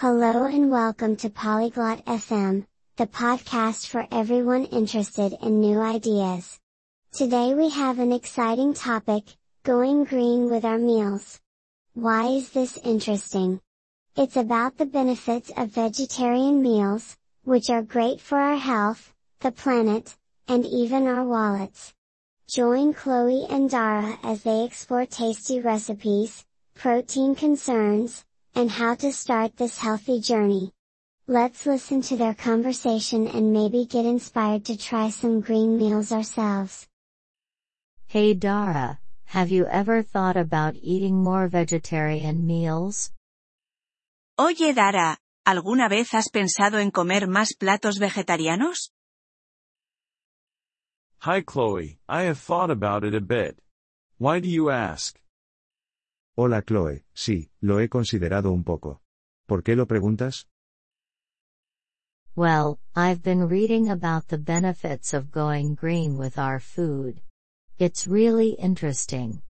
Hello and welcome to Polyglot FM, the podcast for everyone interested in new ideas. Today we have an exciting topic, going green with our meals. Why is this interesting? It's about the benefits of vegetarian meals, which are great for our health, the planet, and even our wallets. Join Chloe and Dara as they explore tasty recipes, protein concerns, and how to start this healthy journey. Let's listen to their conversation and maybe get inspired to try some green meals ourselves. Hey Dara, have you ever thought about eating more vegetarian meals? Oye Dara, ¿alguna vez has pensado en comer más platos vegetarianos? Hi Chloe, I have thought about it a bit. Why do you ask? Hola Chloe, sí, lo he considerado un poco. ¿Por qué lo preguntas? Well, I've been reading about the benefits of going green with our food. It's really interesting.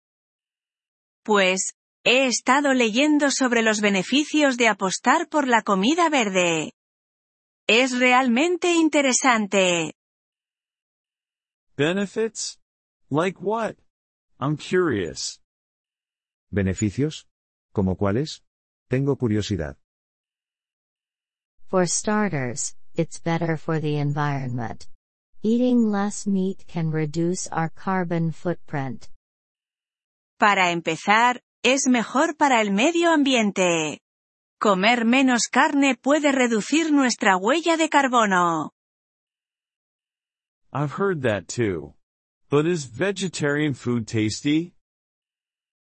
Pues, he estado leyendo sobre los beneficios de apostar por la comida verde. Es realmente interesante. Benefits? Like what? I'm curious. ¿Beneficios? ¿Como cuáles? Tengo curiosidad. For starters, it's better for the environment. Eating less meat can reduce our carbon footprint. Para empezar, es mejor para el medio ambiente. Comer menos carne puede reducir nuestra huella de carbono. I've heard that too. But is vegetarian food tasty?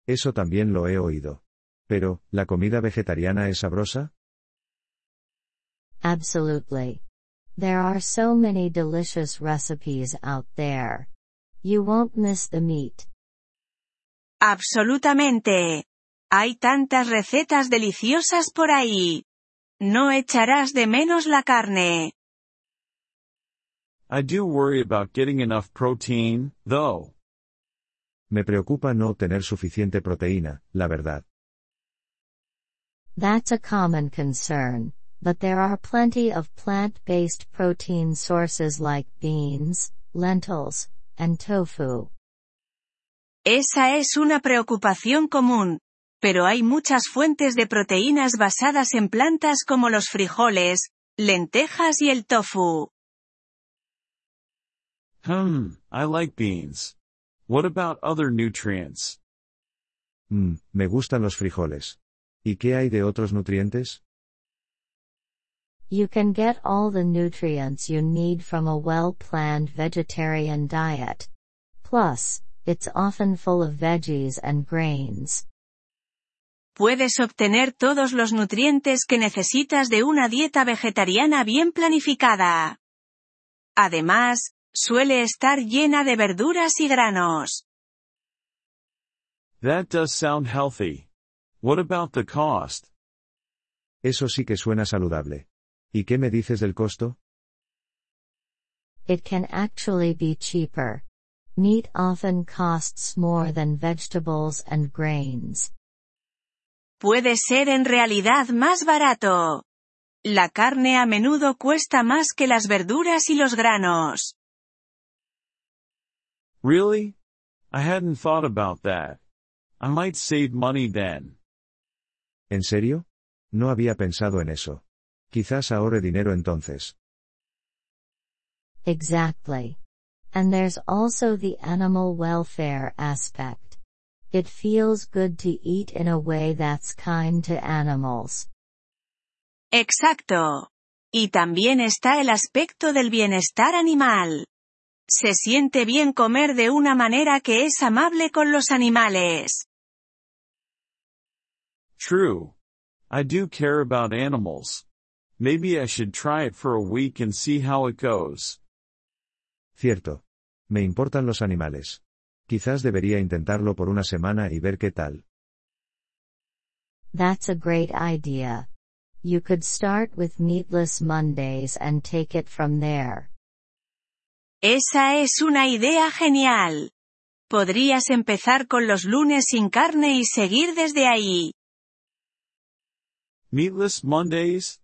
Eso también lo he oído. Pero, ¿la comida vegetariana es sabrosa? Absolutely. There are so many delicious recipes out there. You won't miss the meat. Absolutamente. Hay tantas recetas deliciosas por ahí. No echarás de menos la carne. I do worry about getting enough protein, though. Me preocupa no tener suficiente proteína, la verdad. That's a common concern, but there are plenty of plant-based protein sources like beans, lentils, and tofu. Esa es una preocupación común, pero hay muchas fuentes de proteínas basadas en plantas como los frijoles, lentejas y el tofu. Hmm, I like beans. What about other nutrients? Mmm, me gustan los frijoles. ¿Y qué hay de otros nutrientes? You can get all the nutrients you need from a well-planned vegetarian diet. Plus, it's often full of veggies and grains. Puedes obtener todos los nutrientes que necesitas de una dieta vegetariana bien planificada. Además, suele estar llena de verduras y granos. That does sound healthy. What about the cost? Eso sí que suena saludable. ¿Y qué me dices del costo? It can actually be cheaper. Meat often costs more than vegetables and grains. Puede ser en realidad más barato. La carne a menudo cuesta más que las verduras y los granos. Really? I hadn't thought about that. I might save money then. ¿En serio? No había pensado en eso. Quizás ahorre dinero entonces. Exactly. And there's also the animal welfare aspect. It feels good to eat in a way that's kind to animals. Exacto. Y también está el aspecto del bienestar animal. Se siente bien comer de una manera que es amable con los animales. True. I do care about animals. Maybe I should try it for a week and see how it goes. Cierto. Me importan los animales. Quizás debería intentarlo por una semana y ver qué tal. That's a great idea. You could start with meatless Mondays and take it from there. Esa es una idea genial. Podrías empezar con los lunes sin carne y seguir desde ahí. Meatless Mondays?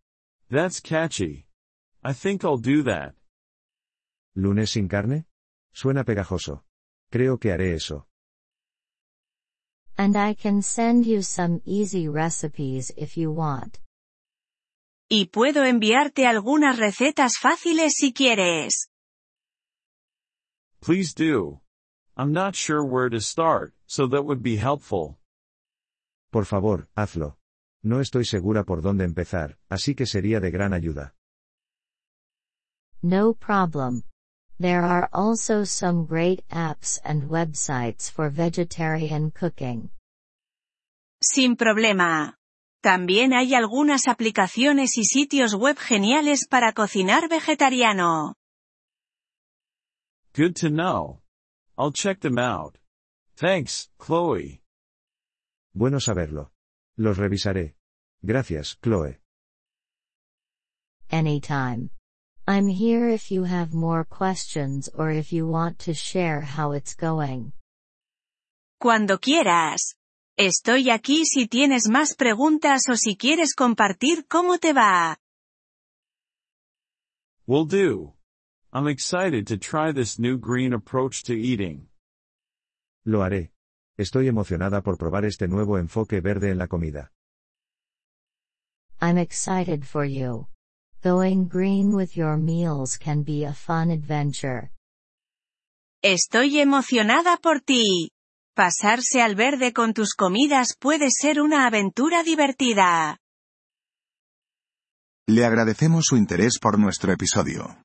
That's catchy. I think I'll do that. ¿Lunes sin carne? Suena pegajoso. Creo que haré eso. And I can send you some easy recipes if you want. Y puedo enviarte algunas recetas fáciles si quieres. Please do. I'm not sure where to start, so that would be helpful. Por favor, hazlo. No estoy segura por dónde empezar, así que sería de gran ayuda. No problem. There are also some great apps and websites for vegetarian cooking. Sin problema. También hay algunas aplicaciones y sitios web geniales para cocinar vegetariano. Good to know. I'll check them out. Thanks, Chloe. Bueno saberlo. Los revisaré. Gracias, Chloe. Anytime. I'm here if you have more questions or if you want to share how it's going. Cuando quieras. Estoy aquí si tienes más preguntas o si quieres compartir cómo te va. Will do. I'm excited to try this new green approach to eating. Lo haré. Estoy emocionada por probar este nuevo enfoque verde en la comida. I'm excited for you. Going green with your meals can be a fun adventure. Estoy emocionada por ti. Pasarse al verde con tus comidas puede ser una aventura divertida. Le agradecemos su interés por nuestro episodio.